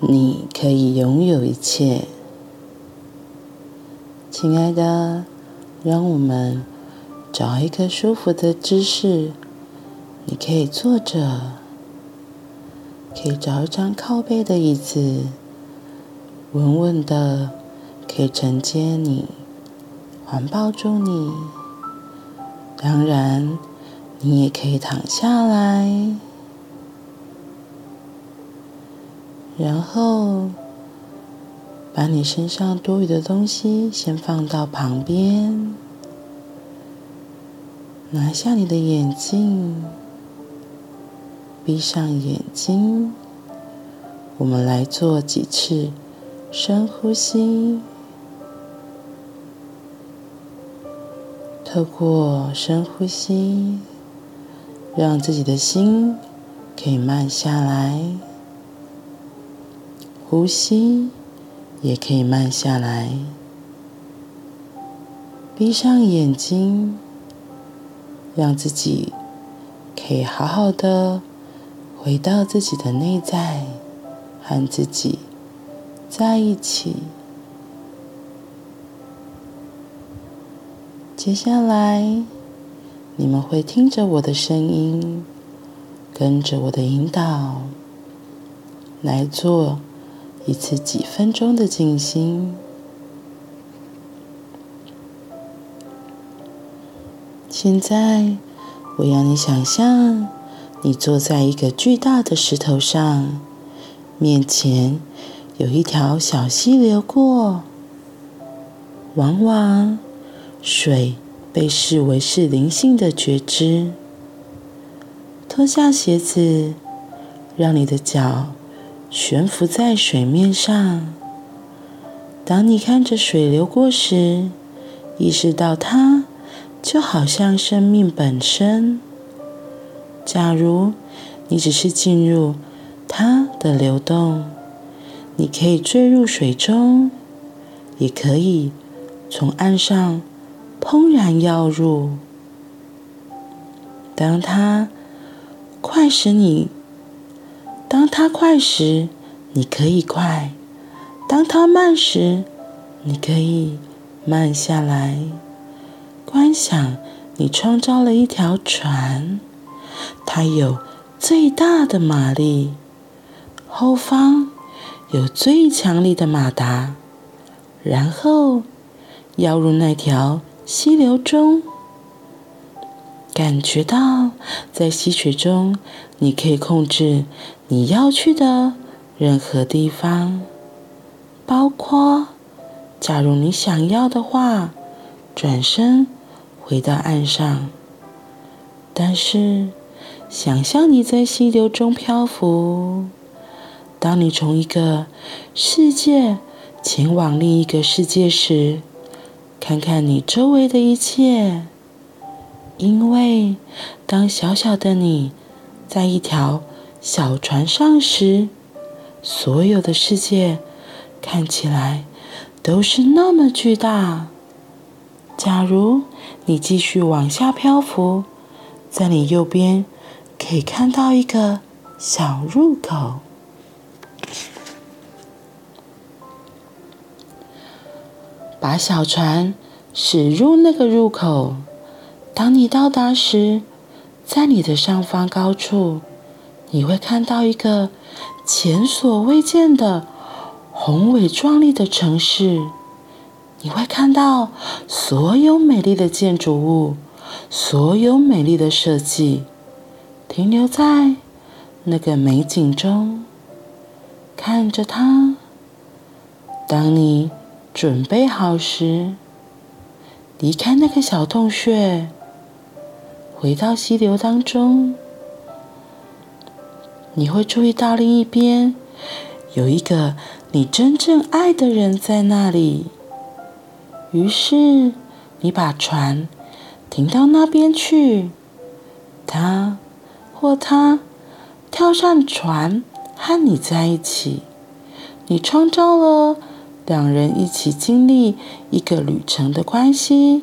你可以拥有一切。亲爱的，让我们找一个舒服的姿势，你可以坐着，可以找一张靠背的椅子，稳稳的可以承接你，环抱住你。当然，你也可以躺下来。然后，把你身上多余的东西先放到旁边，拿下你的眼镜，闭上眼睛，我们来做几次深呼吸。透过深呼吸，让自己的心可以慢下来。呼吸也可以慢下来，闭上眼睛，让自己可以好好的回到自己的内在，和自己在一起。接下来，你们会听着我的声音，跟着我的引导来做。一次几分钟的静心。现在，我要你想象，你坐在一个巨大的石头上，面前有一条小溪流过。往往，水被视为是灵性的觉知。脱下鞋子，让你的脚。悬浮在水面上。当你看着水流过时，意识到它就好像生命本身。假如你只是进入它的流动，你可以坠入水中，也可以从岸上怦然跃入。当它快使，你。当它快时，你可以快；当它慢时，你可以慢下来。观想你创造了一条船，它有最大的马力，后方有最强力的马达，然后要入那条溪流中。感觉到在溪水中，你可以控制你要去的任何地方，包括，假如你想要的话，转身回到岸上。但是，想象你在溪流中漂浮，当你从一个世界前往另一个世界时，看看你周围的一切。因为，当小小的你在一条小船上时，所有的世界看起来都是那么巨大。假如你继续往下漂浮，在你右边可以看到一个小入口，把小船驶入那个入口。当你到达时，在你的上方高处，你会看到一个前所未见的宏伟壮丽的城市。你会看到所有美丽的建筑物，所有美丽的设计，停留在那个美景中，看着它。当你准备好时，离开那个小洞穴。回到溪流当中，你会注意到另一边有一个你真正爱的人在那里。于是，你把船停到那边去，他或她跳上船和你在一起。你创造了两人一起经历一个旅程的关系。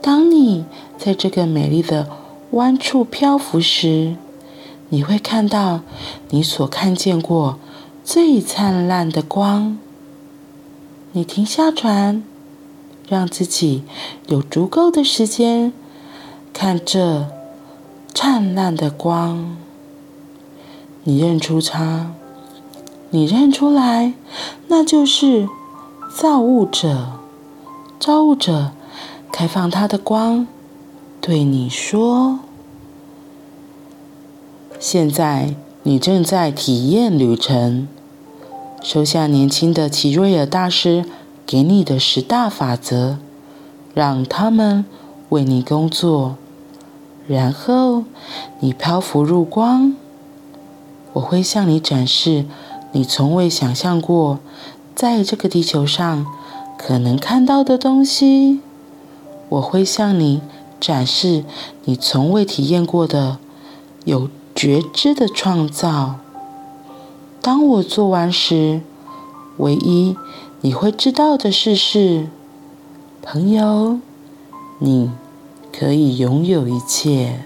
当你在这个美丽的湾处漂浮时，你会看到你所看见过最灿烂的光。你停下船，让自己有足够的时间看这灿烂的光。你认出它，你认出来，那就是造物者。造物者开放他的光，对你说：“现在你正在体验旅程。收下年轻的齐瑞尔大师给你的十大法则，让他们为你工作。然后你漂浮入光。我会向你展示你从未想象过，在这个地球上。”可能看到的东西，我会向你展示你从未体验过的有觉知的创造。当我做完时，唯一你会知道的事是，朋友，你可以拥有一切。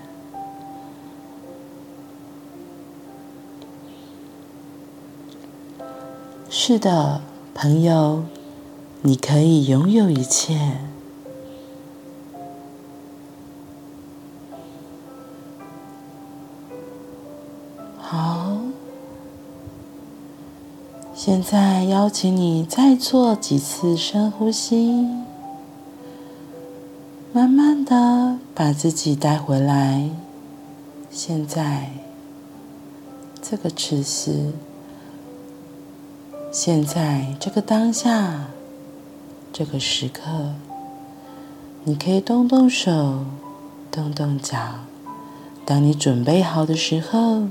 是的，朋友。你可以拥有一切。现在邀请你再做几次深呼吸，慢慢的把自己带回来。现在，这个此时，现在这个当下。这个时刻，你可以动动手，动动脚。当你准备好的时候，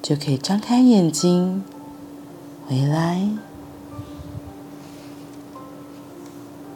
就可以张开眼睛，回来。